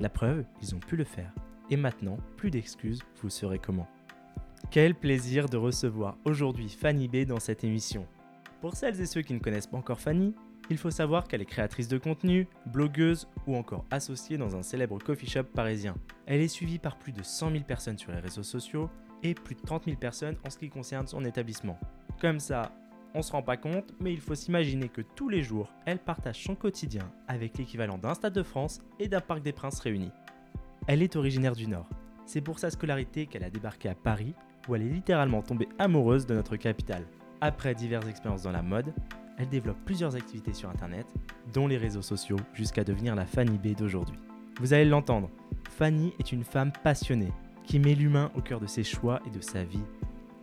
La preuve, ils ont pu le faire. Et maintenant, plus d'excuses, vous saurez comment. Quel plaisir de recevoir aujourd'hui Fanny B dans cette émission. Pour celles et ceux qui ne connaissent pas encore Fanny, il faut savoir qu'elle est créatrice de contenu, blogueuse ou encore associée dans un célèbre coffee shop parisien. Elle est suivie par plus de 100 000 personnes sur les réseaux sociaux et plus de 30 000 personnes en ce qui concerne son établissement. Comme ça, on se rend pas compte, mais il faut s'imaginer que tous les jours, elle partage son quotidien avec l'équivalent d'un stade de France et d'un parc des Princes réunis. Elle est originaire du Nord. C'est pour sa scolarité qu'elle a débarqué à Paris, où elle est littéralement tombée amoureuse de notre capitale. Après diverses expériences dans la mode, elle développe plusieurs activités sur Internet, dont les réseaux sociaux, jusqu'à devenir la Fanny B d'aujourd'hui. Vous allez l'entendre, Fanny est une femme passionnée, qui met l'humain au cœur de ses choix et de sa vie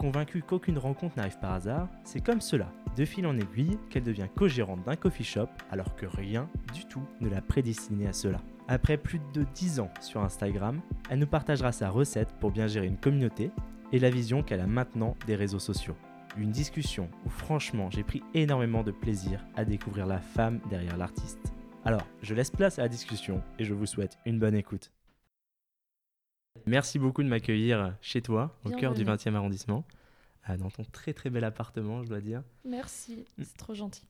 Convaincue qu'aucune rencontre n'arrive par hasard, c'est comme cela, de fil en aiguille, qu'elle devient co-gérante d'un coffee shop alors que rien du tout ne l'a prédestinée à cela. Après plus de 10 ans sur Instagram, elle nous partagera sa recette pour bien gérer une communauté et la vision qu'elle a maintenant des réseaux sociaux. Une discussion où franchement j'ai pris énormément de plaisir à découvrir la femme derrière l'artiste. Alors, je laisse place à la discussion et je vous souhaite une bonne écoute. Merci beaucoup de m'accueillir chez toi, au cœur du 20e arrondissement, euh, dans ton très très bel appartement, je dois dire. Merci, mm. c'est trop gentil.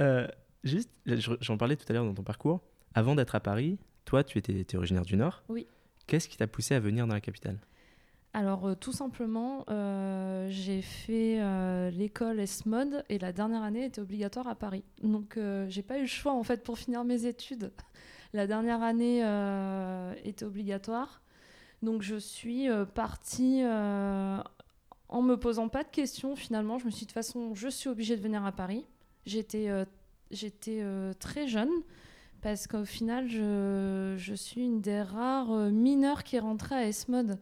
Euh, juste, j'en parlais tout à l'heure dans ton parcours. Avant d'être à Paris, toi, tu étais, étais originaire du Nord. Oui. Qu'est-ce qui t'a poussé à venir dans la capitale? Alors, euh, tout simplement, j'ai fait l'école S-Mode et la dernière année était obligatoire à Paris. Donc, j'ai pas eu le choix en fait pour finir mes études. La dernière année était obligatoire. Donc je suis euh, partie euh, en me posant pas de questions finalement. Je me suis dit de toute façon, je suis obligée de venir à Paris. J'étais euh, j'étais très jeune parce qu'au final, je, je, suis une des rares mineures qui est rentrée à S-Mode.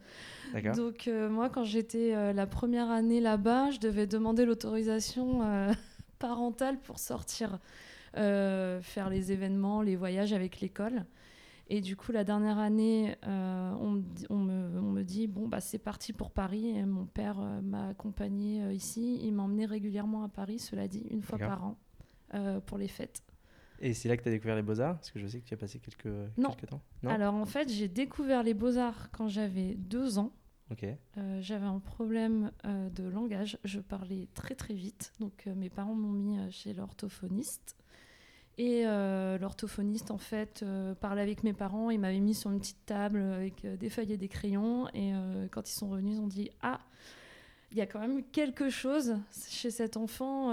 Donc moi, quand j'étais la première année là-bas, je devais demander l'autorisation parentale pour sortir, faire les événements, les voyages avec l'école. Et du coup, la dernière année, euh, on, on, me, on, me, dit bon, bah, c'est parti pour Paris. Et mon père euh, m'a accompagné euh, ici. Il m'emmenait régulièrement à Paris, cela dit, une fois par an, pour les fêtes. Et c'est là que tu as découvert les beaux-arts Parce que je sais que tu as passé quelques, non. quelques temps. Non Alors en fait, j'ai découvert les beaux-arts quand j'avais deux ans. Ok. j'avais un problème de langage. Je parlais très très vite. Donc mes parents m'ont mis chez l'orthophoniste. Et euh, l'orthophoniste, en fait, euh, parlait avec mes parents. Il m'avait mis sur une petite table avec euh, des feuilles et des crayons. Et quand ils sont revenus, ils ont dit Ah, il y a quand même quelque chose chez cet enfant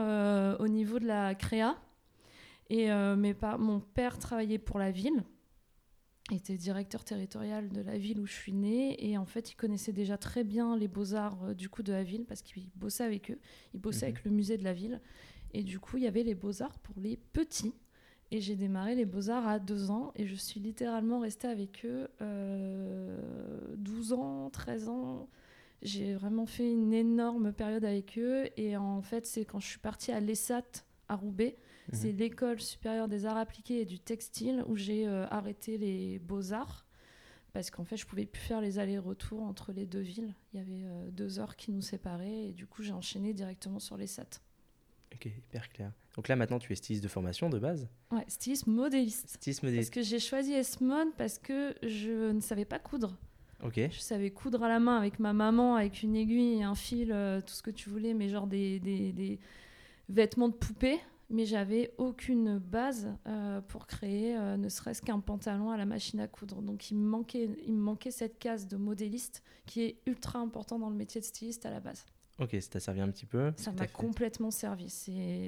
au niveau de la créa. Et mes mon père travaillait pour la ville. Il était directeur territorial de la ville où je suis née. Et en fait, il connaissait déjà très bien les beaux-arts du coup de la ville parce qu'il bossait avec eux. Il bossait avec le musée de la ville. Et du coup, il y avait les beaux-arts pour les petits. Et j'ai démarré les beaux-arts à deux ans et je suis littéralement restée avec eux euh, 12 ans, 13 ans. J'ai vraiment fait une énorme période avec eux. Et en fait, c'est quand je suis partie à l'ESAT à Roubaix, mhm. c'est l'école supérieure des arts appliqués et du textile, où j'ai euh, arrêté les beaux-arts. Parce qu'en fait, je pouvais plus faire les allers-retours entre les deux villes. Il y avait euh, deux heures qui nous séparaient. Et du coup, j'ai enchaîné directement sur l'ESAT. Ok, hyper clair. Donc là, maintenant, tu es styliste de formation de base Ouais, styliste modéliste. Styliste modéliste. Parce que j'ai choisi S-Mode parce que je ne savais pas coudre. Ok. Je savais coudre à la main avec ma maman, avec une aiguille, un fil, euh, tout ce que tu voulais, mais genre des, des, des vêtements de poupée. Mais j'avais aucune base euh, pour créer ne serait-ce qu'un pantalon à la machine à coudre. Donc il me, manquait, il me manquait cette case de modéliste qui est ultra important dans le métier de styliste à la base. Ok, ça t'a servi un petit peu Ça m'a complètement servi.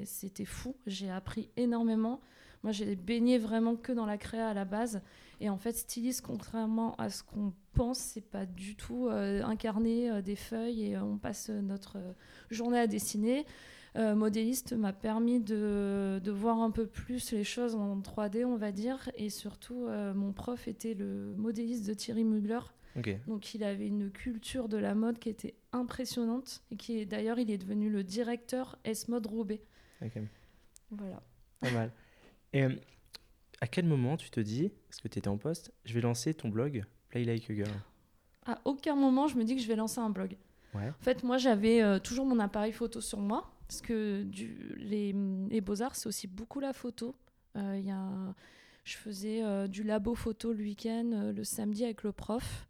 C'était fou. J'ai appris énormément. Moi, j'ai baigné vraiment que dans la créa à la base. Et en fait, styliste, contrairement à ce qu'on pense, c'est pas du tout euh, incarner euh, des feuilles et euh, on passe notre journée à dessiner. modéliste m'a permis de, de, voir un peu plus les choses en 3D, on va dire. Et surtout, mon prof était le modéliste de Thierry Mugler. Donc il avait une culture de la mode qui était impressionnante et qui est d'ailleurs il est devenu le directeur S-Mode Roubaix. Voilà. Pas mal. Et euh, à quel moment tu te dis, parce que tu étais en poste, je vais lancer ton blog Play Like a Girl? À aucun moment je me dis que je vais lancer un blog. En fait, moi j'avais euh, toujours mon appareil photo sur moi parce que du, les, les beaux-arts c'est aussi beaucoup la photo. Euh, y a, je faisais du labo photo le week-end, le samedi avec le prof.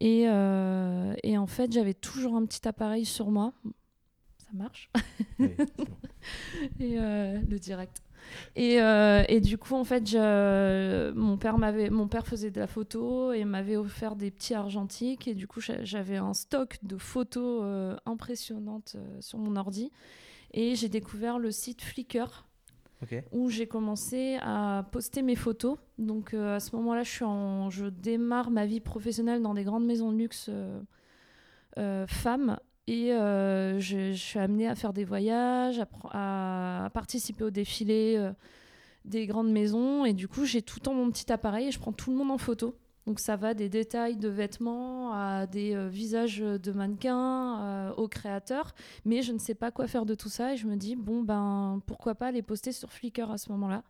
Et, et en fait, j'avais toujours un petit appareil sur moi ça marche. et euh, le direct. Et, euh, et, du coup, en fait, je, mon, père m'avait, mon père faisait de la photo et m'avait offert des petits argentiques. Et du coup, j'avais un stock de photos euh, impressionnantes sur mon ordi. Et j'ai découvert le site Flickr. Où j'ai commencé à poster mes photos. Donc à ce moment-là, je, suis en, je démarre ma vie professionnelle dans des grandes maisons de luxe femmes et euh, je, suis amenée à faire des voyages, à, participer au défilé euh, des grandes maisons. Et du coup, j'ai tout le temps mon petit appareil et je prends tout le monde en photo. Donc ça va des détails de vêtements à des euh, visages de mannequins, aux créateurs. Mais je ne sais pas quoi faire de tout ça. Et je me dis, bon, ben, pourquoi pas les poster sur Flickr à ce moment-là.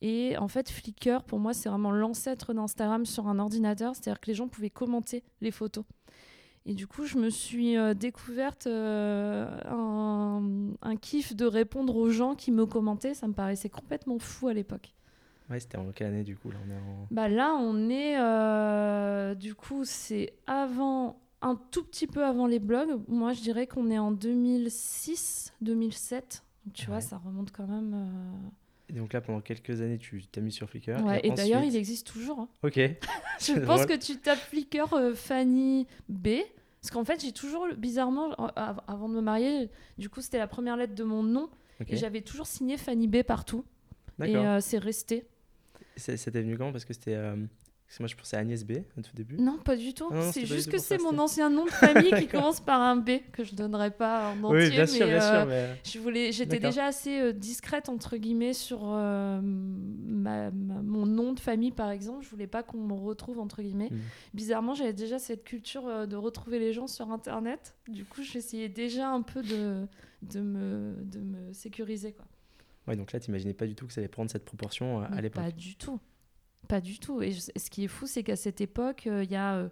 Et en fait, Flickr, pour moi, c'est vraiment l'ancêtre d'Instagram sur un ordinateur. C'est-à-dire que les gens pouvaient commenter les photos. Et du coup, je me suis euh, découverte euh, un, kiff de répondre aux gens qui me commentaient. Ça me paraissait complètement fou à l'époque. Ouais, c'était en quelle année du coup là on est, bah, là, on est euh, du coup, c'est avant, un tout petit peu avant les blogs. Moi, je dirais qu'on est en 2006, 2007. tu vois, ça remonte quand même. Et donc là, pendant quelques années, tu t'as mis sur Flickr. Ouais, et, d'ailleurs, il existe toujours. Hein. Ok. je pense que tu tapes Flickr Fanny B. Parce qu'en fait, j'ai toujours, bizarrement, avant de me marier, du coup, c'était la première lettre de mon nom. Et j'avais toujours signé Fanny B partout. Et euh, c'est resté. C'était venu quand? Parce que c'était. Euh, moi, je pensais à Agnès B au tout début. Non, pas du tout. C'est juste que c'est mon ancien nom de famille qui commence par un B que je donnerai pas en entier. Oui, bien sûr, bien sûr. Euh, je voulais, j'étais déjà assez euh, discrète entre guillemets sur euh, ma, mon nom de famille, par exemple. Je voulais pas qu'on me retrouve entre guillemets. Hmm. Bizarrement, j'avais déjà cette culture de retrouver les gens sur Internet. Du coup, j'essayais déjà un peu de, de, me, de me sécuriser, quoi. Ouais, donc là, tu n'imaginais pas du tout que ça allait prendre cette proportion à l'époque. Pas du tout. Pas du tout. Et ce qui est fou, c'est qu'à cette époque, euh, il y a euh,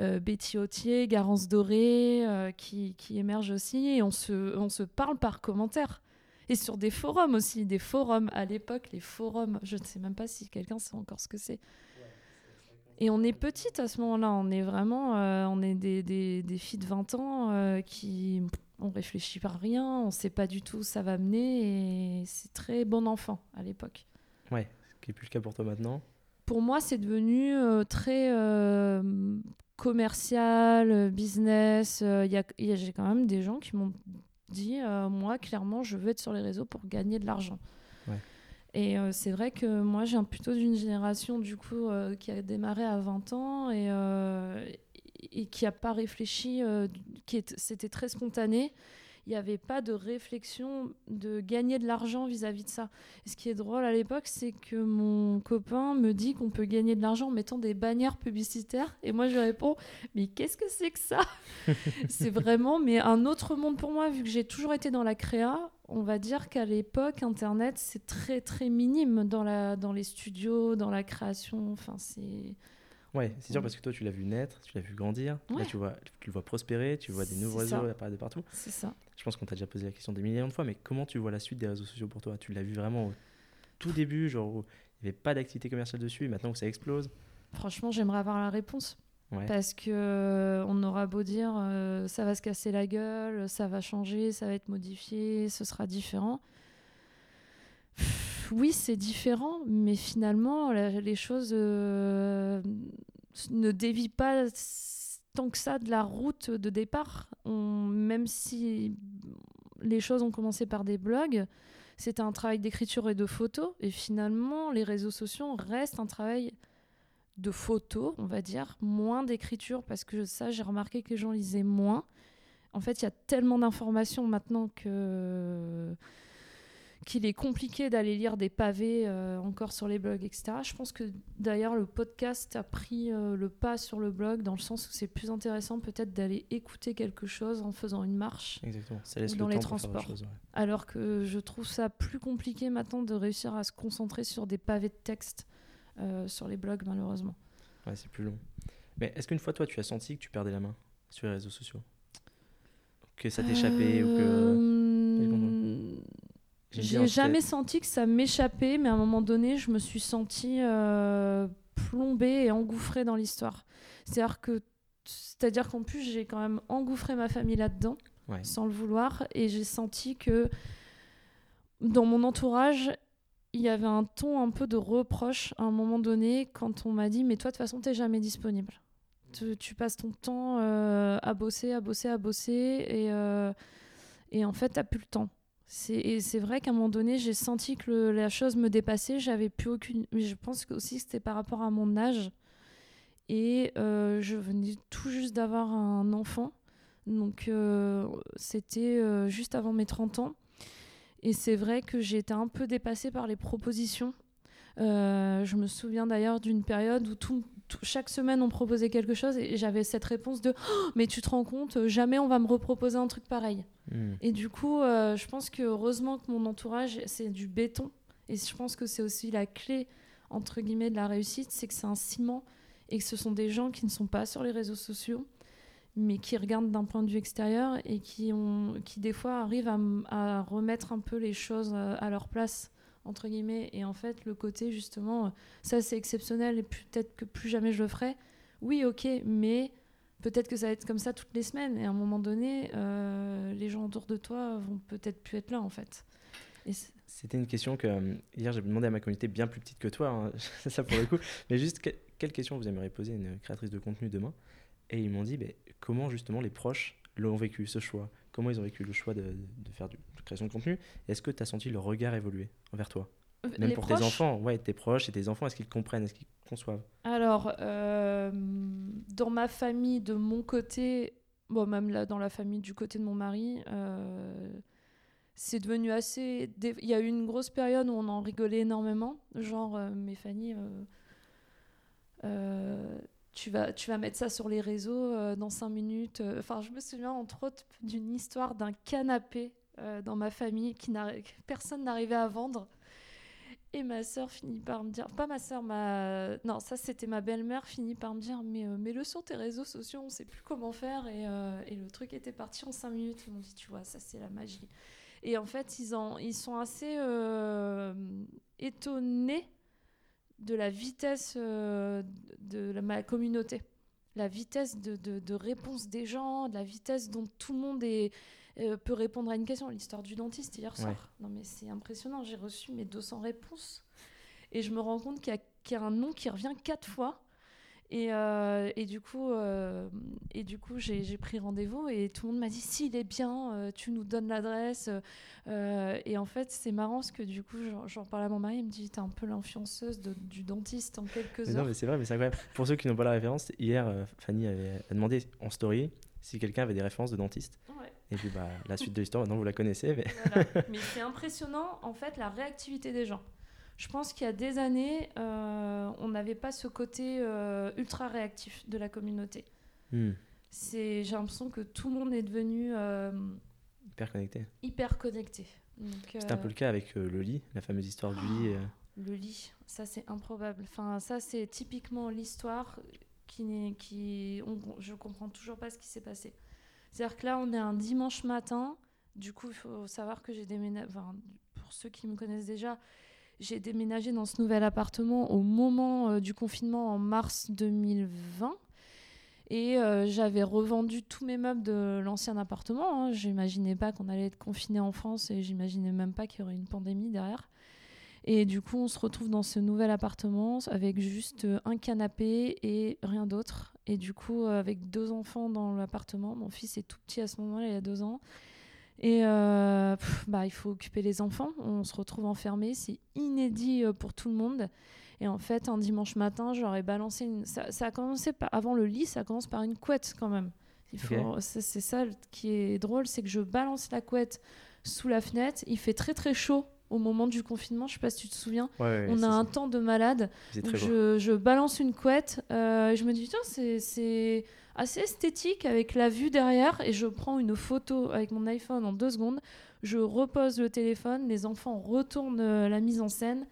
euh, Betty Autier, Garance Doré qui, qui émergent aussi et on se, on se parle par commentaire. Et sur des forums aussi, des forums. À l'époque, les forums, je ne sais même pas si quelqu'un sait encore ce que c'est. Et on est petite à ce moment-là, on est vraiment, on est des, des, des, filles de 20 ans qui, on réfléchit par rien, on ne sait pas du tout où ça va mener, et c'est très bon enfant à l'époque. Ouais, ce qui est plus le cas pour toi maintenant pour moi, c'est devenu euh, très euh, commercial, euh, business. J'ai quand même des gens qui m'ont dit, moi, clairement, je veux être sur les réseaux pour gagner de l'argent. Et c'est vrai que moi, j'ai plutôt d'une génération, du coup, qui a démarré à 20 ans et, et qui n'a pas réfléchi, qui c'était très spontané il n'y avait pas de réflexion de gagner de l'argent vis-à-vis de ça. Ce qui est drôle à l'époque, c'est que mon copain me dit qu'on peut gagner de l'argent en mettant des bannières publicitaires. Et moi, je réponds, mais qu'est-ce que c'est que ça? C'est vraiment mais un autre monde pour moi, vu que j'ai toujours été dans la créa. On va dire qu'à l'époque, Internet, c'est très, très minime dans, la, dans les studios, dans la création. Enfin, c'est... Ouais, c'est sûr, parce que toi, tu l'as vu naître, tu l'as vu grandir. Là, tu, vois, tu le vois prospérer, tu vois des nouveaux réseaux apparaître de partout. C'est ça. Je pense qu'on t'a déjà posé la question des millions de fois, mais comment tu vois la suite des réseaux sociaux pour toi? Tu l'as vu vraiment au tout début, genre où il n'y avait pas d'activité commerciale dessus, et maintenant que ça explose? Franchement, j'aimerais avoir la réponse. Parce que euh, on aura beau dire euh, ça va se casser la gueule, ça va changer, ça va être modifié, ce sera différent. Oui, c'est différent, mais finalement, les choses euh, ne dévient pas tant que ça de la route de départ. même si les choses ont commencé par des blogs, c'était un travail d'écriture et de photos. Et finalement, les réseaux sociaux restent un travail de photos, on va dire, moins d'écriture, parce que ça, j'ai remarqué que les gens lisaient moins. En fait, il y a tellement d'informations maintenant que qu'il est compliqué d'aller lire des pavés euh, encore sur les blogs, etc. Je pense que d'ailleurs le podcast a pris euh, le pas sur le blog dans le sens où c'est plus intéressant peut-être d'aller écouter quelque chose en faisant une marche Exactement. Ça laisse dans les transports. Alors que je trouve ça plus compliqué maintenant de réussir à se concentrer sur des pavés de texte euh, sur les blogs malheureusement. Ouais, c'est plus long. Mais est-ce qu'une fois toi tu as senti que tu perdais la main sur les réseaux sociaux? Que ça t'échappait ou que... J'ai jamais senti que ça m'échappait, mais à un moment donné, je me suis sentie euh, plombée et engouffrée dans l'histoire. C'est-à-dire que, c'est-à-dire qu'en plus, j'ai quand même engouffré ma famille là-dedans, sans le vouloir, et j'ai senti que dans mon entourage, il y avait un ton un peu de reproche à un moment donné quand on m'a dit mais toi de toute façon t'es jamais disponible. Tu, passes ton temps euh, à bosser à bosser à bosser et, euh, et en fait t'as plus le temps c'est vrai qu'à un moment donné, j'ai senti que la chose me dépassait. J'avais plus aucune. Mais je pense aussi que c'était par rapport à mon âge. Et euh, je venais tout juste d'avoir un enfant. Donc euh, c'était euh, juste avant mes 30 ans. Et c'est vrai que j'ai été un peu dépassée par les propositions. je me souviens d'ailleurs d'une période où tout, chaque semaine on proposait quelque chose et j'avais cette réponse de oh, mais tu te rends compte jamais on va me reproposer un truc pareil. Hmm. et du coup euh, je pense que heureusement que mon entourage c'est du béton. Et je pense que c'est aussi la clé entre guillemets de la réussite c'est que c'est un ciment et que ce sont des gens qui ne sont pas sur les réseaux sociaux mais qui regardent d'un point de vue extérieur et qui ont qui des fois arrivent à, à remettre un peu les choses euh, à leur place entre guillemets. Et en fait, le côté justement, ça c'est exceptionnel et peut-être que plus jamais je le ferai. Oui, ok, mais peut-être que ça va être comme ça toutes les semaines. Et à un moment donné, euh, les gens autour de toi vont peut-être plus être là en fait. C'était une question que euh, hier j'ai demandé à ma communauté bien plus petite que toi, hein, ça pour le coup. Mais juste, quelle question vous aimeriez poser à une créatrice de contenu demain? Et ils m'ont dit, ben, comment justement les proches l'ont vécu, ce choix? Comment ils ont vécu le choix de, de faire du, de création de contenu Est-ce que tu as senti le regard évoluer envers toi? Euh, Même pour tes enfants, ouais, tes proches et tes enfants, est-ce qu'ils comprennent, est-ce qu'ils conçoivent? Alors, euh, dans ma famille, de mon côté, bon, même là, dans la famille du côté de mon mari, euh, c'est devenu assez. Il y a eu une grosse période où on en rigolait énormément. Genre, mes familles tu vas, tu vas mettre ça sur les réseaux euh, dans cinq minutes. Euh, enfin, je me souviens entre autres d'une histoire d'un canapé euh, dans ma famille qui que personne n'arrivait à vendre. Et ma sœur finit par me dire, pas ma sœur, ma... Non, ça c'était ma belle-mère, finit par me dire, mais mets-le sur tes réseaux sociaux, on sait plus comment faire. Et, et le truc était parti en cinq minutes. Ils m'ont dit, tu vois, ça c'est la magie. Et en fait, ils, en, ils sont assez étonnés de la vitesse euh, de, ma communauté, la vitesse de, réponse des gens, de la vitesse dont tout le monde est, euh, peut répondre à une question. L'histoire du dentiste hier soir. Non mais c'est impressionnant, j'ai reçu mes 200 réponses. Et je me rends compte qu'il y, a un nom qui revient quatre fois et, euh, et, du coup, euh, et du coup, j'ai pris rendez-vous et tout le monde m'a dit s'il est bien, euh, tu nous donnes l'adresse. et en fait, c'est marrant parce que du coup, j'en parle à mon mari, il me dit t'es un peu l'influenceuse du dentiste en quelques heures. Non, mais c'est vrai, mais c'est incroyable. Pour ceux qui n'ont pas la référence, hier, Fanny avait a demandé en story si quelqu'un avait des références de dentiste. Et puis bah, la suite de l'histoire, maintenant vous la connaissez. Mais, mais c'est impressionnant en fait la réactivité des gens. Je pense qu'il y a des années, euh, on n'avait pas ce côté euh, ultra réactif de la communauté. Hmm. C'est, j'ai l'impression que tout le monde est devenu euh, hyper connecté. Hyper connecté. C'est un peu le cas avec le lit, la fameuse histoire du lit. Le lit, ça c'est improbable. Enfin, ça c'est typiquement l'histoire qui qui, on, je comprends toujours pas ce qui s'est passé. C'est-à-dire que là, on est un dimanche matin. Du coup, il faut savoir que j'ai déménagé. Enfin, pour ceux qui me connaissent déjà, j'ai déménagé dans ce nouvel appartement au moment euh, du confinement en mars 2020. Et euh, j'avais revendu tous mes meubles de l'ancien appartement. Hein. J'imaginais pas qu'on allait être confiné en France et j'imaginais même pas qu'il y aurait une pandémie derrière. Et du coup, on se retrouve dans ce nouvel appartement avec juste euh, un canapé et rien d'autre. Et du coup, avec deux enfants dans l'appartement. Mon fils est tout petit à ce moment-là, il a deux ans. Et euh, bah, il faut occuper les enfants. On se retrouve enfermé. C'est inédit euh, pour tout le monde. Et en fait, un dimanche matin, j'aurais balancé une. Ça, ça, a commencé par... avant le lit, ça commence par une couette quand même. C'est ça qui est drôle, c'est que je balance la couette sous la fenêtre. Il fait très très chaud au moment du confinement. Je sais pas si tu te souviens. on a un temps de malade. Je, je, balance une couette. Euh, et je me dis, tiens, c'est assez esthétique avec la vue derrière. Et je prends une photo avec mon iPhone en deux secondes. Je repose le téléphone. Les enfants retournent euh, la mise en scène.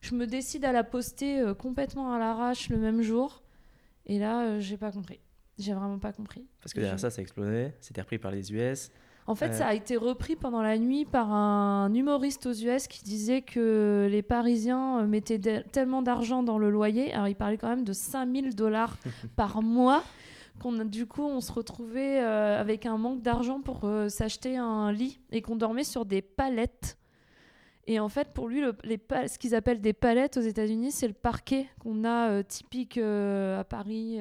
Je me décide à la poster euh, complètement à l'arrache le même jour. Et là, j'ai pas compris. J'ai vraiment pas compris. Parce que derrière ça, ça explosait. C'était repris par les US. En fait, ça a été repris pendant la nuit par un humoriste aux US qui disait que les Parisiens euh, mettaient tellement d'argent dans le loyer. Alors, il parlait quand même de 5000 dollars par mois. Qu'on du coup, on se retrouvait euh, avec un manque d'argent pour euh, s'acheter un lit et qu'on dormait sur des palettes. Et en fait, pour lui, les ce qu'ils appellent des palettes aux États-Unis, c'est le parquet qu'on a typique à Paris,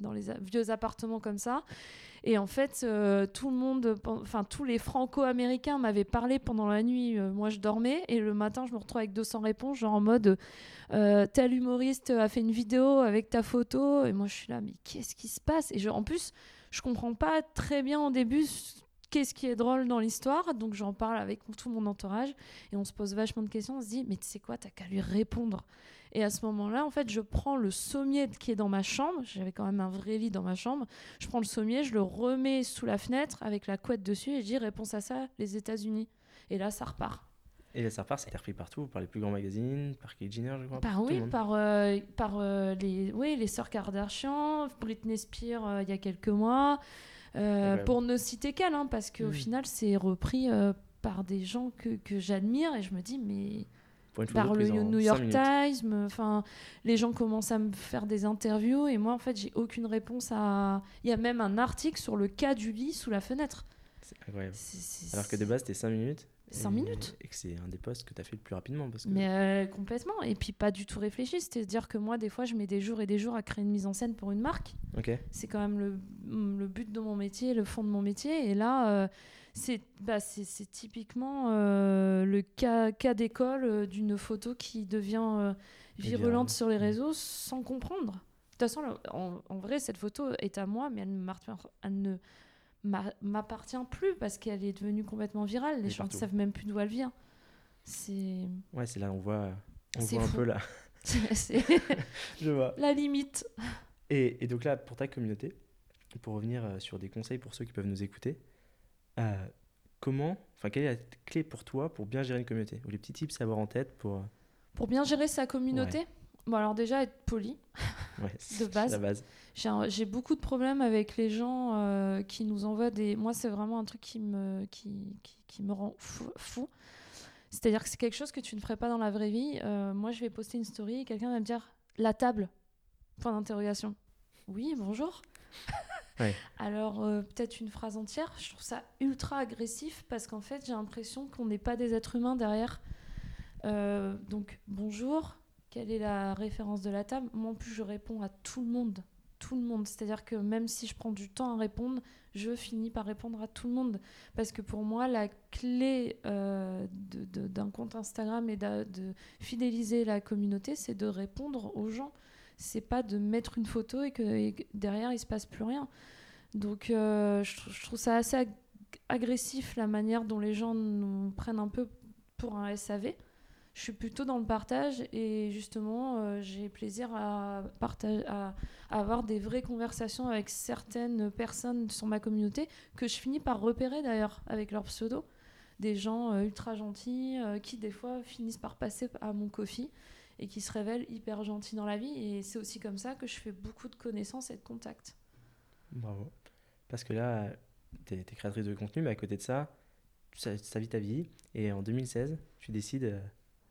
dans les vieux appartements comme ça. Et en fait, euh, tout le monde, enfin tous les franco-américains m'avaient parlé pendant la nuit. Euh, moi, je dormais et le matin, je me retrouve avec 200 réponses, genre en mode euh, tel humoriste a fait une vidéo avec ta photo. Et moi, je suis là, mais qu'est-ce qui se passe? Et en plus, je comprends pas très bien au début qu'est-ce qui est drôle dans l'histoire. Donc j'en parle avec tout mon entourage et on se pose vachement de questions. On se dit, mais tu sais quoi, t'as qu'à lui répondre. Et à ce moment-là, en fait, je prends le sommier qui est dans ma chambre. J'avais quand même un vrai lit dans ma chambre. Je prends le sommier, je le remets sous la fenêtre avec la couette dessus et je dis réponse à ça, les États-Unis. Et là, ça repart. Et là, ça repart, c'est repris partout, par les plus grands magazines, par Kate Jenner, je crois. Par, oui, par, euh, par euh, les, oui, les sœurs Kardashian, Britney Spears euh, il y a quelques mois, pour ne citer qu'elle, hein, parce qu'au final, c'est repris par des gens que, que j'admire et je me dis, mais par le New York Times. Enfin, les gens commencent à me faire des interviews et moi, en fait, j'ai aucune réponse à. Il y a même un article sur le cas du lit sous la fenêtre. C'est incroyable. Alors que de base, c'était 5 minutes. 5 minutes. Et que c'est un des postes que tu as fait le plus rapidement. Parce que... Mais euh, complètement. Et puis pas du tout réfléchi. C'est-à-dire que moi, des fois, je mets des jours et des jours à créer une mise en scène pour une marque. C'est quand même le, le, but de mon métier, le fond de mon métier. Et là, euh, c'est bah, typiquement euh, le cas, cas d'école euh, d'une photo qui devient euh, virulente sur les mm. réseaux sans comprendre. De toute façon, en, vrai, cette photo est à moi, mais elle, ne m'appartient plus parce qu'elle est devenue complètement virale. Les gens ne savent même plus d'où elle vient. C'est. Ouais, c'est là, on voit, on voit un peu là. Je vois. La limite. Et, et, donc là, pour ta communauté, pour revenir sur des conseils pour ceux qui peuvent nous écouter, euh, comment, enfin, quelle est la clé pour toi pour bien gérer une communauté Ou les petits tips à avoir en tête pour. Euh, pour bien gérer sa communauté Bon, alors déjà, être poli, de base. Base. J'ai beaucoup de problèmes avec les gens euh, qui nous envoient des... Moi, c'est vraiment un truc qui me, qui, qui, qui me rend fou. C'est-à-dire que c'est quelque chose que tu ne ferais pas dans la vraie vie. moi, je vais poster une story et quelqu'un va me dire « la table ?» Point d'interrogation. Oui, bonjour. Alors, euh, peut-être une phrase entière. Je trouve ça ultra agressif parce qu'en fait, j'ai l'impression qu'on n'est pas des êtres humains derrière. Euh, donc, bonjour, quelle est la référence de la table? Moi, en plus, je réponds à tout le monde. Tout le monde. C'est-à-dire que même si je prends du temps à répondre, je finis par répondre à tout le monde. Parce que pour moi, la clé euh, d'un compte Instagram et de, de fidéliser la communauté, c'est de répondre aux gens c'est pas de mettre une photo et que, derrière il se passe plus rien. Donc euh, je, trouve ça assez agressif la manière dont les gens nous prennent un peu pour un SAV. Je suis plutôt dans le partage et justement euh, j'ai plaisir à, partager, à, avoir des vraies conversations avec certaines personnes sur ma communauté que je finis par repérer d'ailleurs avec leur pseudo. Des gens euh, ultra gentils qui des fois finissent par passer à mon coffee et qui se révèle hyper gentil dans la vie. Et c'est aussi comme ça que je fais beaucoup de connaissances et de contacts. Bravo. Parce que là, tu es, créatrice de contenu, mais à côté de ça, ça, ça vit ta vie. Et en 2016, tu décides euh,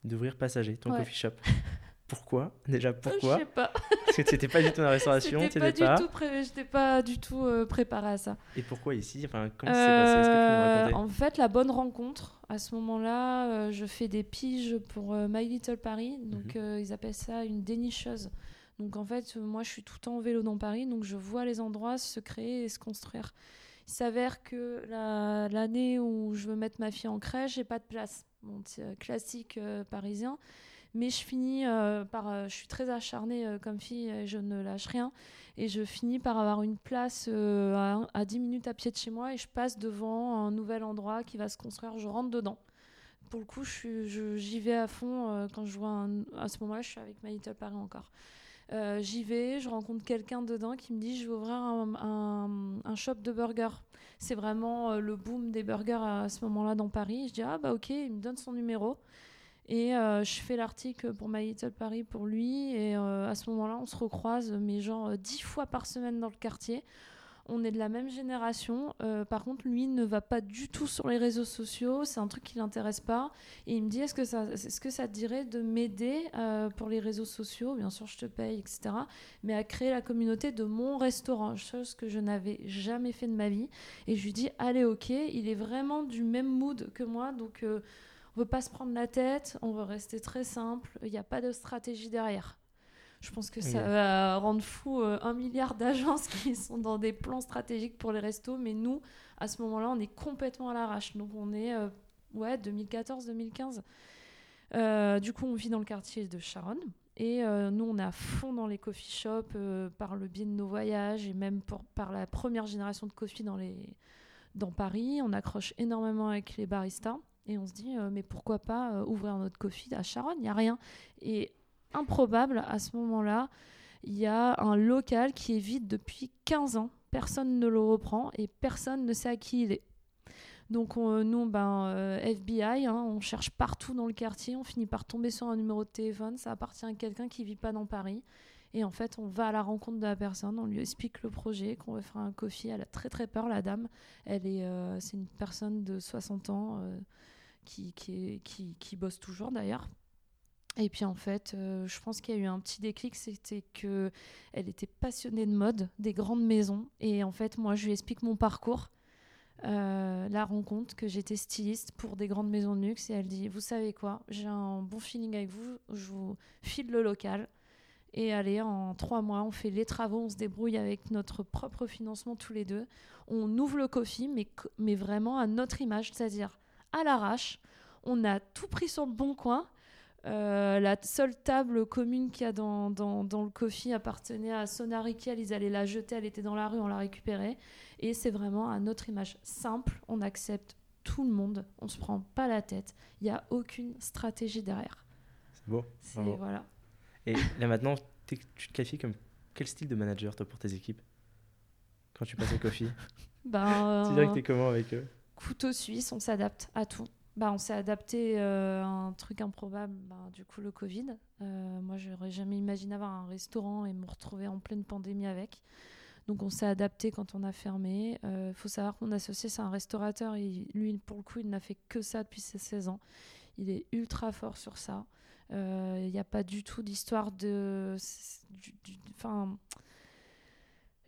d'ouvrir Passager, ton coffee shop. Pourquoi Déjà, pourquoi Je sais pas. Parce que tu n'étais pas du tout dans la restauration, tu pas, pas. Du tout j'étais pas du tout euh, préparée à ça. Et pourquoi ici? Enfin, Comment ça s'est passé? Est-ce que tu peux me raconter? En fait, la bonne rencontre, à ce moment-là, euh, je fais des piges pour euh, My Little Paris. Donc, mhm. ils appellent ça une dénicheuse. Donc, en fait, moi, je suis tout le temps en vélo dans Paris. Donc, je vois les endroits se créer et se construire. Il s'avère que l'année où je veux mettre ma fille en crèche, j'ai pas de place. Bon, classique parisien. Mais je finis par. je suis très acharnée comme fille et je ne lâche rien. Et je finis par avoir une place à, à 10 minutes à pied de chez moi et je passe devant un nouvel endroit qui va se construire. Je rentre dedans pour le coup, j'y vais à fond quand je vois à ce moment-là, je suis avec My Little Paris encore. Euh, j'y vais, je rencontre quelqu'un dedans qui me dit je vais ouvrir un, shop de burgers. C'est vraiment euh, le boom des burgers à, ce moment-là dans Paris. Je dis ah bah ok, il me donne son numéro. Et euh, je fais l'article pour My Little Paris pour lui. Et à ce moment-là, on se recroise, mais genre dix fois par semaine dans le quartier on est de la même génération. Euh, par contre, lui ne va pas du tout sur les réseaux sociaux. C'est un truc qui l'intéresse pas. Et il me dit est-ce que ça, est-ce que ça te dirait de m'aider euh, pour les réseaux sociaux? Bien sûr, je te paye, etc. Mais à créer la communauté de mon restaurant, chose que je n'avais jamais fait de ma vie. Et je lui dis allez, ok. Il est vraiment du même mood que moi, donc. On veut pas se prendre la tête, on veut rester très simple, il n'y a pas de stratégie derrière. Je pense que ça va rendre fou euh, un milliard d'agences qui sont dans des plans stratégiques pour les restos. Mais nous, à ce moment-là, on est complètement à l'arrache. Donc on est, euh, ouais, 2014-2015. Euh, du coup, on vit dans le quartier de Charonne. Et nous, on est à fond dans les coffee shops par le biais de nos voyages et même pour, par la première génération de coffee dans, les, dans Paris. On accroche énormément avec les baristas. Et on se dit, mais pourquoi pas ouvrir notre coffee à Charonne Il n'y a rien. Et improbable à ce moment-là. Il y a un local qui est vide depuis 15 ans. Personne ne le reprend et personne ne sait à qui il est. Donc nous, ben, euh, FBI, hein, on cherche partout dans le quartier, on finit par tomber sur un numéro de téléphone, ça appartient à quelqu'un qui vit pas dans Paris. Et en fait, on va à la rencontre de la personne, on lui explique le projet, qu'on veut faire un coffee. Elle a très très peur, la dame. Elle est, euh, c'est une personne de 60 ans euh, qui, qui, qui, qui, bosse toujours d'ailleurs. Et puis en fait, euh, je pense qu'il y a eu un petit déclic, c'était que elle était passionnée de mode, des grandes maisons. Et en fait, moi, je lui explique mon parcours, euh, la rencontre, que j'étais styliste pour des grandes maisons de luxe. Et elle dit, vous savez quoi, j'ai un bon feeling avec vous, je vous file le local. Et allez, en trois mois, on fait les travaux, on se débrouille avec notre propre financement tous les deux. On ouvre le coffee, mais, mais vraiment à notre image, c'est-à-dire à l'arrache. On a tout pris sur le bon coin euh, la seule table commune qu'il y a dans, dans, le coffee appartenait à Sonarikiel. Ils allaient la jeter, elle était dans la rue, on la récupérait. Et c'est vraiment à notre image simple. On accepte tout le monde, on se prend pas la tête. Il n'y a aucune stratégie derrière. C'est beau. Voilà. Et là maintenant, tu te qualifies comme quel style de manager toi pour tes équipes? Quand tu passes au coffee? Ben, Tu dirais que tu es comment avec eux? Couteau suisse, on s'adapte à tout bah, on s'est adapté euh, à un truc improbable, bah, du coup le Covid. Euh, moi, j'aurais jamais imaginé avoir un restaurant et me retrouver en pleine pandémie avec. Donc on s'est adapté quand on a fermé. Il euh, faut savoir que mon associé, c'est un restaurateur. Et lui, pour le coup, il n'a fait que ça depuis ses 16 ans. Il est ultra fort sur ça. Il n'y a pas du tout d'histoire de... Enfin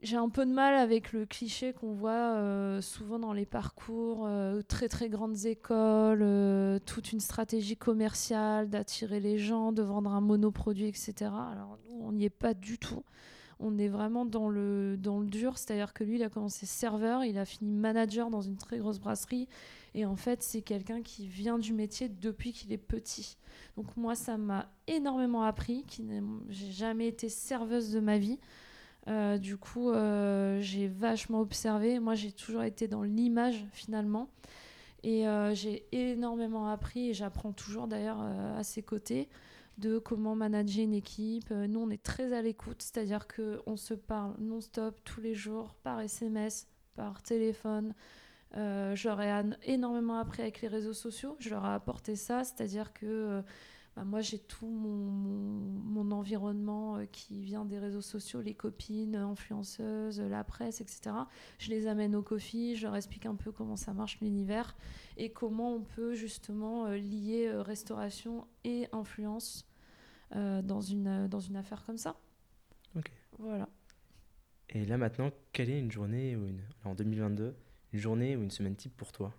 j'ai un peu de mal avec le cliché qu'on voit euh, souvent dans les parcours, euh, très très grandes écoles, euh, toute une stratégie commerciale d'attirer les gens, de vendre un monoproduit, etc. Alors nous, on n'y est pas du tout. On est vraiment dans le, dans le dur, c'est-à-dire que lui, il a commencé serveur, il a fini manager dans une très grosse brasserie, et en fait, c'est quelqu'un qui vient du métier depuis qu'il est petit. Donc moi, ça m'a énormément appris, j'ai jamais été serveuse de ma vie. Euh, du coup, euh, j'ai vachement observé. Moi, j'ai toujours été dans l'image finalement. Et euh, j'ai énormément appris et j'apprends toujours d'ailleurs à ses côtés de comment manager une équipe. nous, on est très à l'écoute, c'est-à-dire qu'on se parle non-stop tous les jours par SMS, par téléphone. J'aurais énormément appris avec les réseaux sociaux. Je leur ai apporté ça, c'est-à-dire que bah, moi j'ai tout mon, environnement euh, qui vient des réseaux sociaux, les copines, influenceuses, la presse, etc. Je les amène au coffee, je leur explique un peu comment ça marche l'univers et comment on peut justement euh, lier euh, restauration et influence dans, une, dans une affaire comme ça. Ok. Voilà. Et là maintenant, quelle est une journée ou une, en 2022, une journée ou une semaine type pour toi?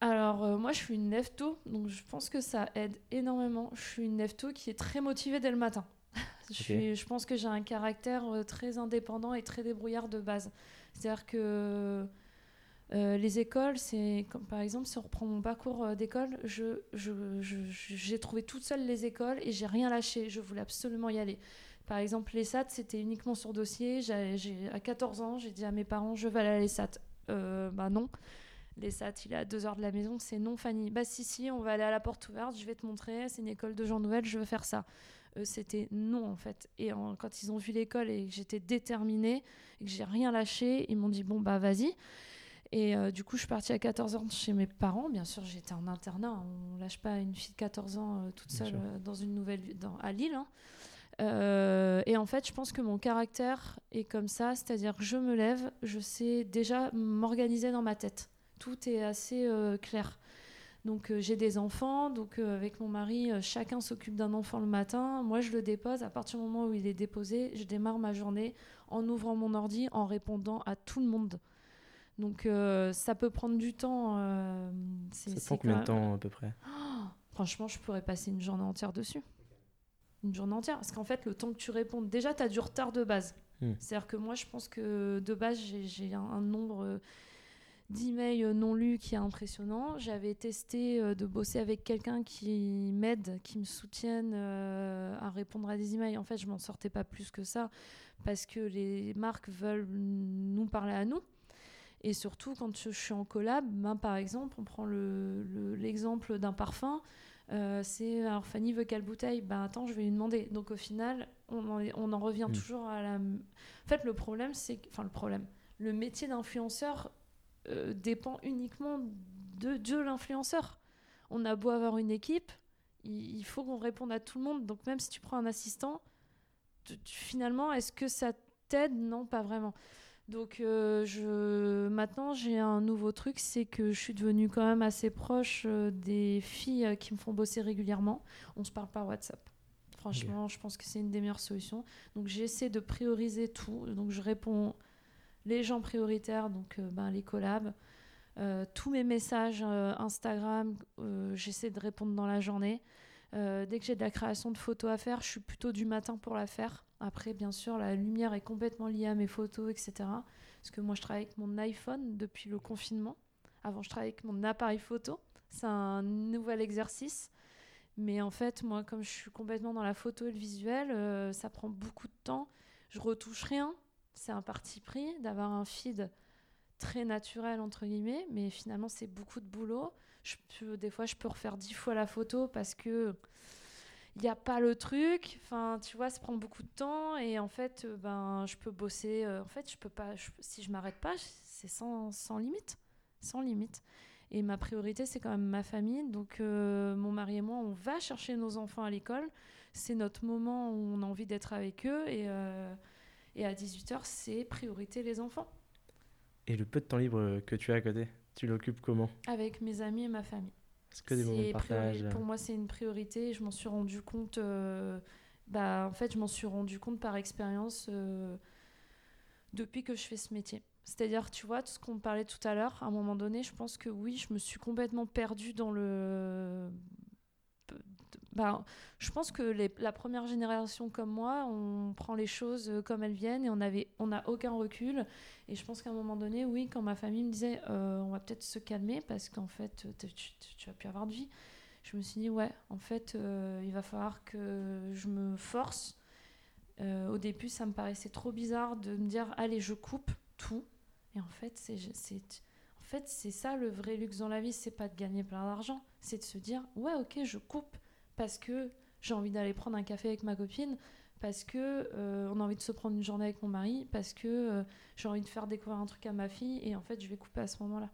Alors, euh, moi, je suis une nefto, donc je pense que ça aide énormément. Je suis une nefto qui est très motivée dès le matin. je, je, pense que j'ai un caractère euh, très indépendant et très débrouillard de base. C'est-à-dire que les écoles, c'est comme par exemple, si on reprend mon parcours d'école, je, j'ai je, trouvé toute seule les écoles et j'ai rien lâché. Je voulais absolument y aller. Par exemple, les SAT, c'était uniquement sur dossier. J'ai, à 14 ans, j'ai dit à mes parents, je vais aller à l'ESAT. Euh, bah non. L'ESAT, il est à 2 heures de la maison. C'est non, Fanny. Bah si, si, on va aller à la porte ouverte. Je vais te montrer. C'est une école de gens nouvelles. Je veux faire ça. Euh, c'était non, en fait. Et quand ils ont vu l'école et que j'étais déterminée et que j'ai rien lâché, ils m'ont dit, bon, bah vas-y. Et euh, du coup, je suis partie à 14 ans chez mes parents. Bien sûr, j'étais en internat. On lâche pas une fille de 14 ans toute seule dans une nouvelle dans, à Lille. Hein. Euh, et en fait, je pense que mon caractère est comme ça, c'est-à-dire que je me lève, je sais déjà m'organiser dans ma tête. Tout est assez euh, clair. Donc euh, j'ai des enfants, donc avec mon mari, chacun s'occupe d'un enfant le matin. Moi, je le dépose. À partir du moment où il est déposé, je démarre ma journée en ouvrant mon ordi, en répondant à tout le monde. Donc ça peut prendre du temps. ça prend combien de temps à peu près? Franchement, je pourrais passer une journée entière dessus une journée entière. Parce qu'en fait, le temps que tu répondes, déjà, tu as du retard de base. Hmm. C'est-à-dire que moi, je pense que de base, j'ai un, nombre d'emails non lus qui est impressionnant. J'avais testé euh, de bosser avec quelqu'un qui m'aide, qui me soutienne euh, à répondre à des emails. En fait, je m'en sortais pas plus que ça parce que les marques veulent nous parler à nous. Et surtout, quand je suis en collab, ben, par exemple, on prend l'exemple le, d'un parfum. Euh, c'est alors Fanny veut quelle bouteille? Ben attends, je vais lui demander. Donc au final, on en, on en revient mm. toujours à la. En fait, le problème, c'est. Enfin, le problème. Le métier d'influenceur euh, dépend uniquement de, de l'influenceur. On a beau avoir une équipe, il, faut qu'on réponde à tout le monde. Donc même si tu prends un assistant, finalement, est-ce que ça t'aide? Non, pas vraiment. Donc euh, je... maintenant j'ai un nouveau truc, c'est que je suis devenue quand même assez proche euh, des filles qui me font bosser régulièrement. On se parle par WhatsApp. Franchement, je pense que c'est une des meilleures solutions. Donc j'essaie de prioriser tout. Donc je réponds les gens prioritaires, donc ben, les collabs. tous mes messages Instagram, j'essaie de répondre dans la journée. dès que j'ai de la création de photos à faire, je suis plutôt du matin pour la faire. Après, bien sûr, la lumière est complètement liée à mes photos, etc. Parce que moi, je travaille avec mon iPhone depuis le confinement. Avant, je travaillais avec mon appareil photo. C'est un nouvel exercice. Mais en fait, moi, comme je suis complètement dans la photo et le visuel, euh, ça prend beaucoup de temps. Je retouche rien. C'est un parti pris d'avoir un feed très naturel, entre guillemets. Mais finalement, c'est beaucoup de boulot. Je peux, des fois, je peux refaire dix fois la photo parce que il n'y a pas le truc. Enfin, tu vois, ça prend beaucoup de temps et en fait, euh, ben, je peux bosser. Euh, en fait, je peux pas. si je m'arrête pas, c'est sans, sans, limite, sans limite. Et ma priorité, c'est quand même ma famille. Donc, euh, mon mari et moi, on va chercher nos enfants à l'école. C'est notre moment où on a envie d'être avec eux. Et, et à 18h, c'est priorité les enfants. Et le peu de temps libre que tu as à côté, tu l'occupes comment? Avec mes amis et ma famille. C'est que des moments de partage. Pour moi, c'est une priorité. Je m'en suis rendu compte. Euh, bah, en fait, je m'en suis rendu compte par expérience euh, depuis que je fais ce métier. C'est-à-dire, tu vois, tout ce qu'on parlait tout à l'heure, à un moment donné, je pense que oui, je me suis complètement perdue dans le bah, je pense que la première génération comme moi, on prend les choses euh, comme elles viennent et on avait, on n'a aucun recul. Et je pense qu'à un moment donné, oui, quand ma famille me disait, euh, on va peut-être se calmer parce qu'en fait, tu, tu, vas plus avoir de vie. Je me suis dit, ouais, en fait, euh, il va falloir que je me force. au début, ça me paraissait trop bizarre de me dire, allez, je coupe tout. Et en fait, c'est, en fait, c'est ça le vrai luxe dans la vie, c'est pas de gagner plein d'argent, c'est de se dire, ouais, ok, je coupe parce que j'ai envie d'aller prendre un café avec ma copine, parce que euh, on a envie de se prendre une journée avec mon mari, parce que euh, j'ai envie de faire découvrir un truc à ma fille, et en fait, je vais couper à ce moment-là.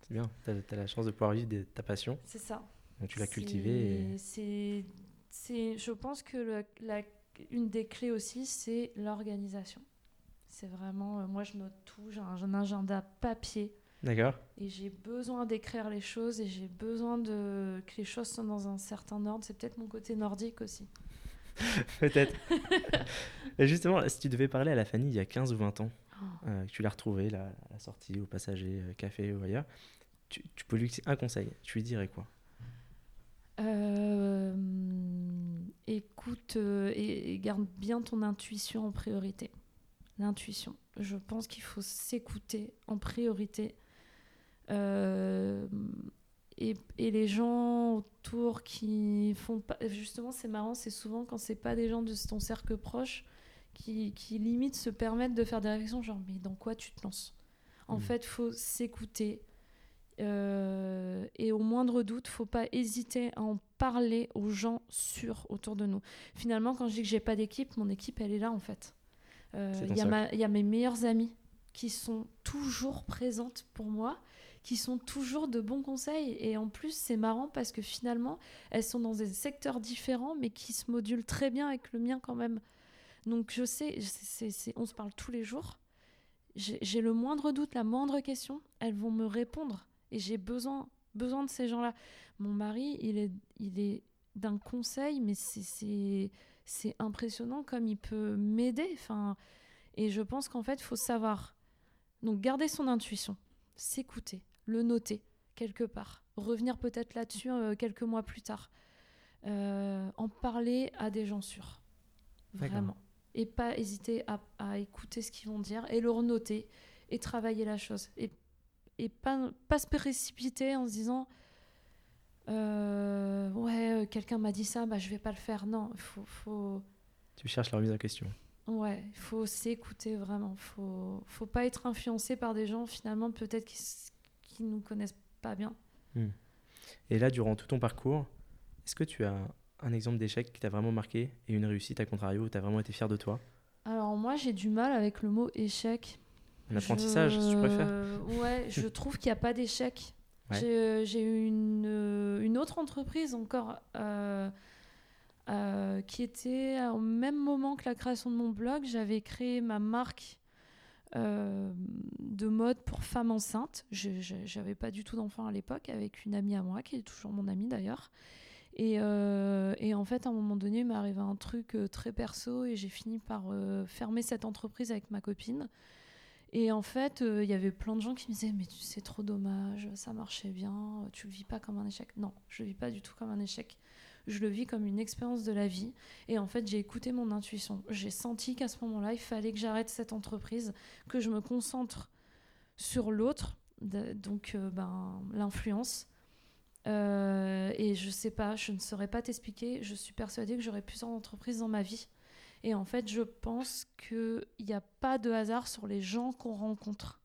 C'est bien, tu as, la chance de pouvoir vivre ta passion. C'est ça. Donc tu l'as cultivée. Et... C'est, je pense que la, une des clés aussi, c'est l'organisation. C'est vraiment, euh, moi je note tout, j'ai un agenda papier D'accord. Et j'ai besoin d'écrire les choses et j'ai besoin de que les choses soient dans un certain ordre. C'est peut-être mon côté nordique aussi. peut-être. justement, si tu devais parler à la Fanny il y a 15 ou 20 ans, oh. euh, que tu l'as retrouvée la, la sortie, au passager, euh, café ou ailleurs, tu, peux lui un conseil. Tu lui dirais quoi? Euh, Écoute et garde bien ton intuition en priorité. L'intuition. Je pense qu'il faut s'écouter en priorité Euh, et, et, les gens autour qui font pas. Justement, c'est marrant, c'est souvent quand c'est pas des gens de ton cercle proche qui, qui limite se permettent de faire des réflexions genre, mais dans quoi tu te lances? En fait, mmh. fait, faut s'écouter. Euh, et au moindre doute, faut pas hésiter à en parler aux gens sûrs autour de nous. Finalement, quand je dis que j'ai pas d'équipe, mon équipe, elle est là en fait. Euh, il y, y, a mes meilleures amies qui sont toujours présentes pour moi, qui sont toujours de bons conseils. Et en plus, c'est marrant parce que finalement, elles sont dans des secteurs différents, mais qui se modulent très bien avec le mien quand même. Donc je sais, on se parle tous les jours. J'ai le moindre doute, la moindre question, elles vont me répondre. Et j'ai besoin, besoin de ces gens-là. Mon mari, il est, il est d'un conseil, mais c'est impressionnant comme il peut m'aider. Enfin, et je pense qu'en fait, il faut savoir. Donc garder son intuition, s'écouter, le noter quelque part, revenir peut-être là-dessus euh, quelques mois plus tard, euh, en parler à des gens sûrs. Vraiment et pas hésiter à, écouter ce qu'ils vont dire et le renoter et travailler la chose. Et, et pas, pas se précipiter en se disant euh, Ouais, quelqu'un m'a dit ça, bah, je vais pas le faire. Non, il faut, faut. Tu cherches la remise en question. Ouais, il faut s'écouter vraiment. Faut, faut pas être influencé par des gens finalement peut-être qui, qui nous connaissent pas bien. Hmm. Et là, durant tout ton parcours, est-ce que tu as un exemple d'échec qui t'a vraiment marqué et une réussite à contrario où tu as vraiment été fier de toi? Alors moi j'ai du mal avec le mot échec. Un apprentissage, si tu préfères Ouais, je trouve qu'il n'y a pas d'échec. J'ai eu une, euh, une, autre entreprise encore euh, euh, qui était au même moment que la création de mon blog. J'avais créé ma marque de mode pour femmes enceintes. J'avais pas du tout d'enfant à l'époque avec une amie à moi qui est toujours mon amie d'ailleurs. Euh, et, en fait, à un moment donné, il m'est arrivé un truc euh, très perso et j'ai fini par euh, fermer cette entreprise avec ma copine. Et en fait, il y avait plein de gens qui me disaient Mais c'est trop dommage, ça marchait bien, tu le vis pas comme un échec. Non, je le vis pas du tout comme un échec. Je le vis comme une expérience de la vie. Et en fait, j'ai écouté mon intuition. J'ai senti qu'à ce moment-là, il fallait que j'arrête cette entreprise, que je me concentre sur l'autre, donc ben, l'influence euh, et je sais pas, je ne saurais pas t'expliquer. Je suis persuadée que j'aurai plusieurs entreprises dans ma vie. Et en fait, je pense qu'il n'y a pas de hasard sur les gens qu'on rencontre.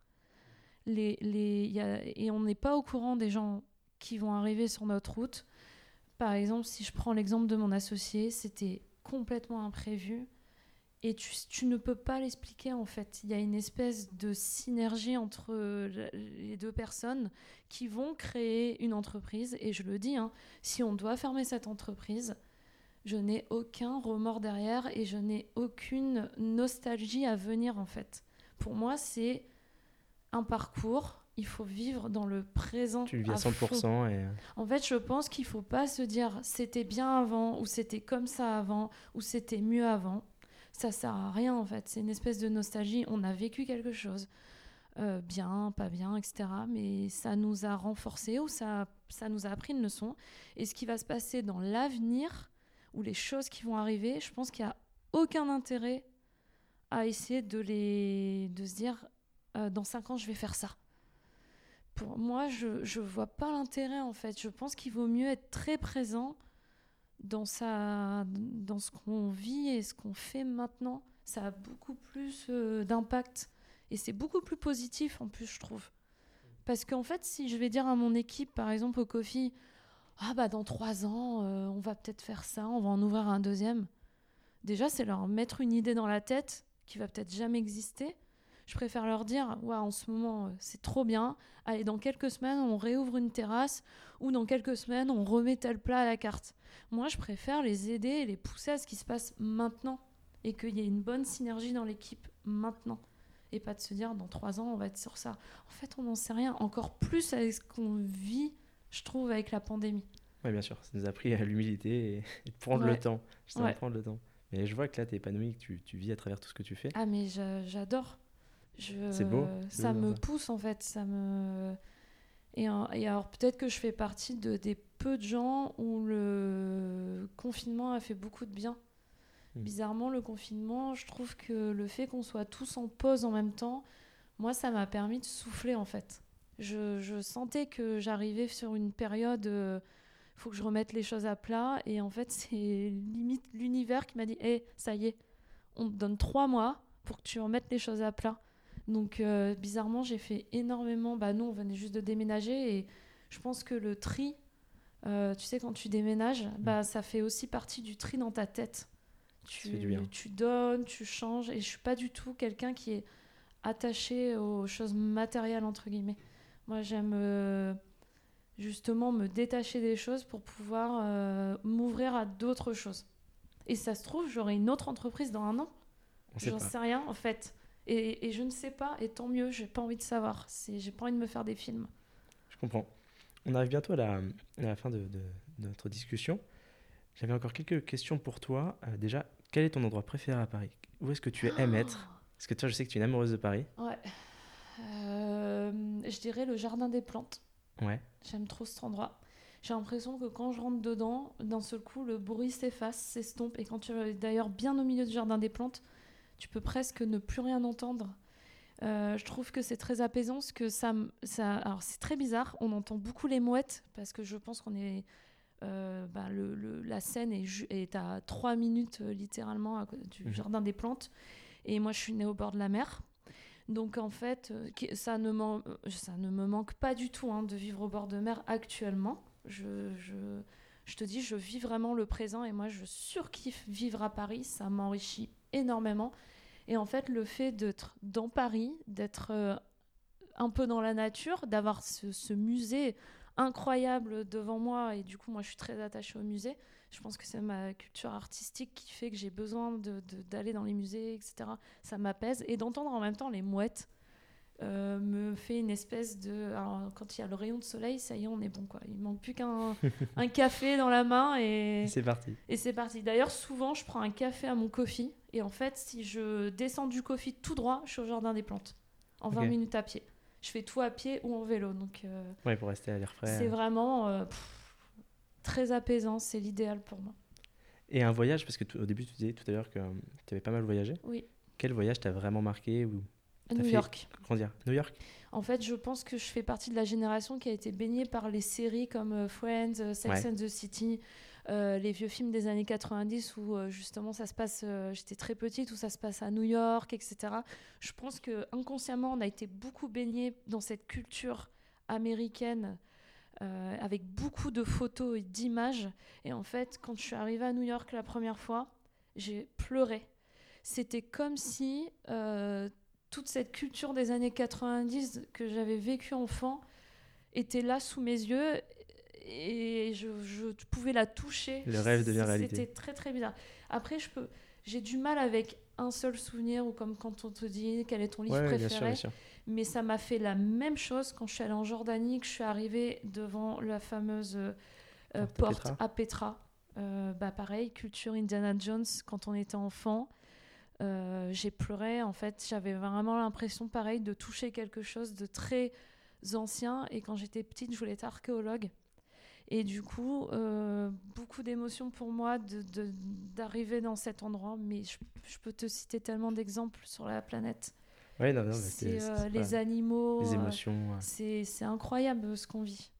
Et on n'est pas au courant des gens qui vont arriver sur notre route. Par exemple, si je prends l'exemple de mon associé, c'était complètement imprévu. Et tu, ne peux pas l'expliquer en fait. Il y a une espèce de synergie entre les deux personnes qui vont créer une entreprise. Et je le dis, hein, si on doit fermer cette entreprise, je n'ai aucun remords derrière et je n'ai aucune nostalgie à venir en fait. Pour moi, c'est un parcours. Il faut vivre dans le présent. Tu vis à 100%. Et... En fait, je pense qu'il ne faut pas se dire c'était bien avant, ou c'était comme ça avant, ou c'était mieux avant ça sert à rien en fait. C'est une espèce de nostalgie. On a vécu quelque chose, euh, bien, pas bien, etc. Mais ça nous a renforcé ou ça, ça nous a appris une leçon. Et ce qui va se passer dans l'avenir, ou les choses qui vont arriver, je pense qu'il n'y a aucun intérêt à essayer de, les, de se dire euh, dans cinq ans, je vais faire ça. Pour moi, je ne vois pas l'intérêt en fait. Je pense qu'il vaut mieux être très présent dans, sa, dans ce qu'on vit et ce qu'on fait maintenant, ça a beaucoup plus euh, d'impact. Et c'est beaucoup plus positif en plus, je trouve. Parce qu'en fait, si je vais dire à mon équipe, par exemple au Coffee, ah bah dans trois ans, euh, on va peut-être faire ça, on va en ouvrir un deuxième. Déjà, c'est leur mettre une idée dans la tête qui va peut-être jamais exister je préfère leur dire ouais, en ce moment, euh, c'est trop bien. Allez, dans quelques semaines, on réouvre une terrasse ou dans quelques semaines, on remet tel plat à la carte. Moi, je préfère les aider et les pousser à ce qui se passe maintenant et qu'il y ait une bonne synergie dans l'équipe maintenant. Et pas de se dire dans trois ans, on va être sur ça. En fait, on n'en sait rien. Encore plus avec ce qu'on vit, je trouve, avec la pandémie. Oui, bien sûr. Ça nous a appris à l'humilité et, de prendre le temps. Je prendre le temps. Mais je vois que là, tu es épanoui, que tu, tu vis à travers tout ce que tu fais. Ah, mais j'adore. C'est beau. Ça me pousse en fait, ça me. Et, alors peut-être que je fais partie de, des peu de gens où le confinement a fait beaucoup de bien. Hmm. Bizarrement, le confinement, je trouve que le fait qu'on soit tous en pause en même temps, moi, ça m'a permis de souffler en fait. Je, sentais que j'arrivais sur une période, il faut que je remette les choses à plat. Et en fait, c'est limite l'univers qui m'a dit Hé, ça y est, on te donne trois mois pour que tu remettes les choses à plat. Donc, bizarrement, j'ai fait énormément. Bah, nous, on venait juste de déménager et je pense que le tri, tu sais, quand tu déménages, mmh. bah, ça fait aussi partie du tri dans ta tête tu, tu donnes, tu changes. Et je suis pas du tout quelqu'un qui est attaché aux choses matérielles, entre guillemets. Moi, j'aime euh, justement me détacher des choses pour pouvoir euh, m'ouvrir à d'autres choses. Et ça se trouve, j'aurai une autre entreprise dans un an. J'en sais rien, en fait. Et, et, je ne sais pas, et tant mieux, j'ai pas envie de savoir. J'ai pas envie de me faire des films. Je comprends. On arrive bientôt à la, à la fin de, de, notre discussion. J'avais encore quelques questions pour toi. Euh, déjà, quel est ton endroit préféré à Paris? Où est-ce que tu aimes être? Parce que toi, je sais que tu es une amoureuse de Paris. Ouais. Euh, je dirais le jardin des plantes. Ouais. J'aime trop cet endroit. J'ai l'impression que quand je rentre dedans, d'un seul coup, le bruit s'efface, s'estompe. Et quand tu es d'ailleurs bien au milieu du jardin des plantes, tu peux presque ne plus rien entendre. Euh, je trouve que c'est très apaisant parce que ça, ça alors c'est très bizarre. On entend beaucoup les mouettes parce que je pense qu'on est euh, bah, le, la scène est, est, à trois minutes euh, littéralement du mhm. jardin des plantes. Et moi, je suis née au bord de la mer. Donc en fait, euh, ça ne, ça ne me manque pas du tout hein, de vivre au bord de mer actuellement. Je, je, je, te dis, je vis vraiment le présent et moi, je surkiffe vivre à Paris. Ça m'enrichit énormément. Et en fait, le fait d'être dans Paris, d'être un peu dans la nature, d'avoir ce, musée incroyable devant moi et du coup moi je suis très attachée au musée. Je pense que c'est ma culture artistique qui fait que j'ai besoin d'aller dans les musées, etc. Ça m'apaise et d'entendre en même temps les mouettes euh, me fait une espèce de... Alors, quand il y a le rayon de soleil, ça y est, on est bon quoi. Il manque plus qu'un un café dans la main et... c'est parti. Et c'est parti. D'ailleurs souvent je prends un café à mon coffee et en fait si je descends du coffee tout droit, je suis au jardin des plantes en 20 minutes à pied je fais tout à pied ou en vélo. Donc, euh, pour rester à l'air frais. C'est vraiment euh, très apaisant, c'est l'idéal pour moi. Et un voyage, parce que au début tu disais tout à l'heure que tu avais pas mal voyagé. Oui. Quel voyage t'a vraiment marqué ou New York. Dire New York? En fait, je pense que je fais partie de la génération qui a été baignée par les séries comme Friends, Sex and the City, euh, les vieux films des années 90 où euh, justement ça se passe, euh, j'étais très petite, où ça se passe à New York, etc. Je pense que inconsciemment on a été beaucoup baigné dans cette culture américaine avec beaucoup de photos et d'images. Et en fait, quand je suis arrivée à New York la première fois, j'ai pleuré. C'était comme si toute cette culture des années 90 que j'avais vécue enfant était là sous mes yeux et je, je, pouvais la toucher. Le rêve devient réalité. C'était très très bizarre. Après, je peux, j'ai du mal avec un seul souvenir ou comme quand on te dit quel est ton livre préféré. Mais ça m'a fait la même chose quand je suis allée en Jordanie, que je suis arrivée devant la fameuse euh, porte à Petra. Euh, bah pareil, culture Indiana Jones quand on était enfant. Euh, j'ai pleuré en fait, j'avais vraiment l'impression pareil de toucher quelque chose de très ancien et quand j'étais petite, je voulais être archéologue. Et du coup, euh, beaucoup d'émotions pour moi d'arriver dans cet endroit. Mais je, peux te citer tellement d'exemples sur la planète. Oui, non, non, c'est euh, les animaux. Les émotions. C'est incroyable ce qu'on vit.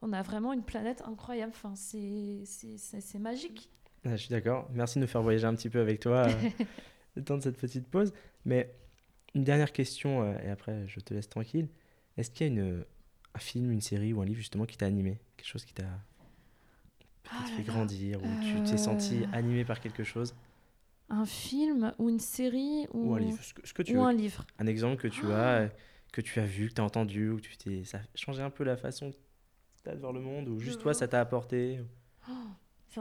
On a vraiment une planète incroyable. Enfin, c'est magique. je suis d'accord. Merci de nous faire voyager un petit peu avec toi le temps de cette petite pause. Mais une dernière question, et après je te laisse tranquille. Est-ce qu'il y a une, un film, une série ou un livre justement qui t'a animé? Quelque chose qui t'a ah fait grandir ou tu t'es senti euh. animé par quelque chose? Un film ou une série ou, un livre, ce que, tu ou veux. un livre. Un exemple que tu as, ah. que tu as vu, que tu as entendu, ou tu t'es ça a changé un peu la façon que tu as de voir le monde ou juste toi ça t'a apporté oh,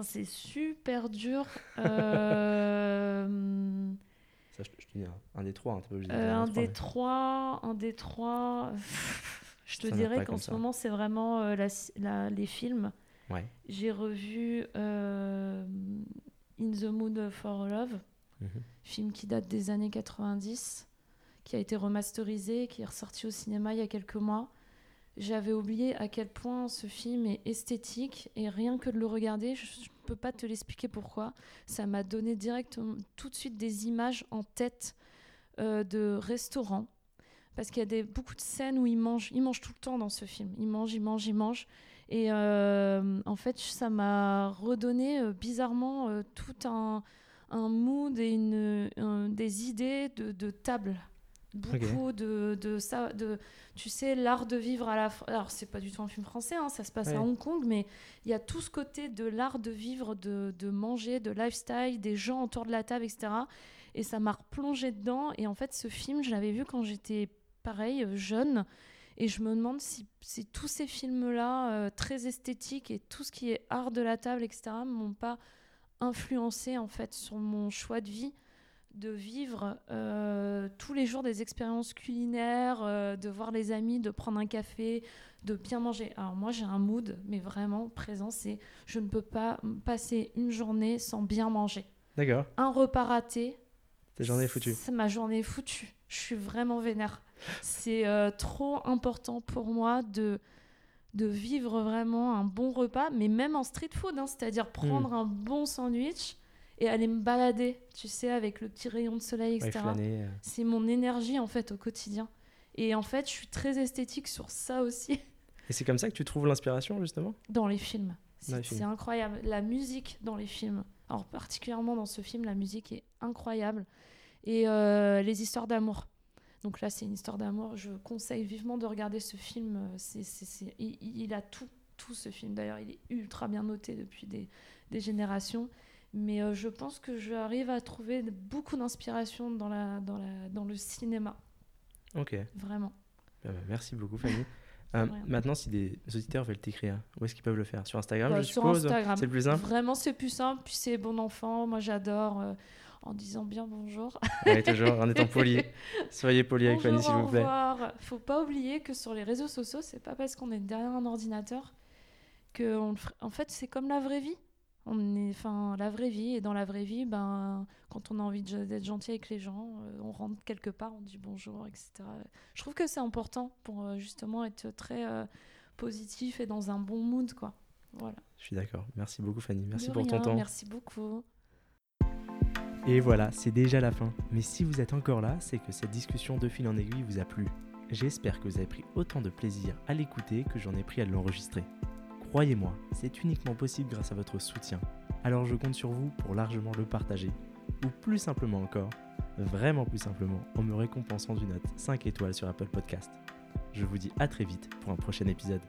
c'est super dur. euh... Ça, je, te dis un, des trois, hein, pas obligé euh, un, des trois, un des trois. Je te dirais qu'en ce moment, c'est vraiment euh, la, les films. Ouais. J'ai revu euh, In the Mood for Love, mhm. film qui date des années 90, qui a été remasterisé, qui est ressorti au cinéma il y a quelques mois. J'avais oublié à quel point ce film est esthétique et rien que de le regarder, je ne peux pas te l'expliquer pourquoi. Ça m'a donné directement tout de suite des images en tête euh, de restaurants parce qu'il y a beaucoup de scènes où il mange. Il mange tout le temps dans ce film. Il mange, il mange, il mange. Et en fait, ça m'a redonné bizarrement tout un, mood et des idées de, de table beaucoup de, de, ça de tu sais l'art de vivre à la alors c'est pas du tout un film français hein, ça se passe à Hong Kong mais il y a tout ce côté de l'art de vivre de, de, manger de lifestyle des gens autour de la table etc et ça m'a replongé dedans. Et en fait ce film je l'avais vu quand j'étais pareil jeune. Et je me demande si, si tous ces films là euh, très esthétiques et tout ce qui est art de la table etc m'ont pas influencé en fait sur mon choix de vie de vivre euh, tous les jours des expériences culinaires, euh, de voir les amis, de prendre un café, de bien manger. Alors moi j'ai un mood, mais vraiment présent, c'est je ne peux pas passer une journée sans bien manger. D'accord. Un repas raté. Ta journée est foutue. Ma journée est foutue. Je suis vraiment vénère. C'est euh, trop important pour moi de de vivre vraiment un bon repas, mais même en street food, hein, c'est-à-dire hmm. prendre un bon sandwich et aller me balader, tu sais, avec le petit rayon de soleil, etc. Euh. C'est mon énergie, en fait, au quotidien. Et en fait, je suis très esthétique sur ça aussi. Et c'est comme ça que tu trouves l'inspiration, justement? Dans les films. C'est incroyable. La musique dans les films. Alors, particulièrement dans ce film, la musique est incroyable. Et euh, les histoires d'amour. Donc là, c'est une histoire d'amour. Je conseille vivement de regarder ce film. C'est, il, il, a tout, tout ce film. D'ailleurs, il est ultra bien noté depuis des, des générations. Mais euh, je pense que j'arrive à trouver beaucoup d'inspiration dans, la, dans, la, dans le cinéma. Ok. Vraiment. Bah, bah, merci beaucoup, Fanny. Euh, maintenant, si des auditeurs veulent t'écrire, où est-ce qu'ils peuvent le faire? Sur Instagram, bah, je sur suppose? Instagram. C'est le plus simple? Vraiment, c'est plus simple. Puis c'est bon enfant. Moi, j'adore. Euh, en disant bien bonjour. Oui, toujours en étant poli. Soyez poli avec Fanny, s'il vous plaît. Revoir. Faut pas oublier que sur les réseaux sociaux, c'est pas parce qu'on est derrière un ordinateur que, on... en fait, c'est comme la vraie vie on est, enfin, la vraie vie. Et dans la vraie vie, ben, quand on a envie d'être gentil avec les gens, euh, on rentre quelque part, on dit bonjour, etc. Je trouve que c'est important pour euh, justement être très euh, positif et dans un bon mood, quoi. Voilà. Je suis d'accord. Merci beaucoup, Fanny. Merci pour ton temps. Merci beaucoup. Et voilà, c'est déjà la fin. Mais si vous êtes encore là, c'est que cette discussion de fil en aiguille vous a plu. J'espère que vous avez pris autant de plaisir à l'écouter que j'en ai pris à l'enregistrer. Croyez-moi, c'est uniquement possible grâce à votre soutien. Alors je compte sur vous pour largement le partager. Ou plus simplement encore, vraiment plus simplement, en me récompensant d'une note 5 étoiles sur Apple Podcast. Je vous dis à très vite pour un prochain épisode.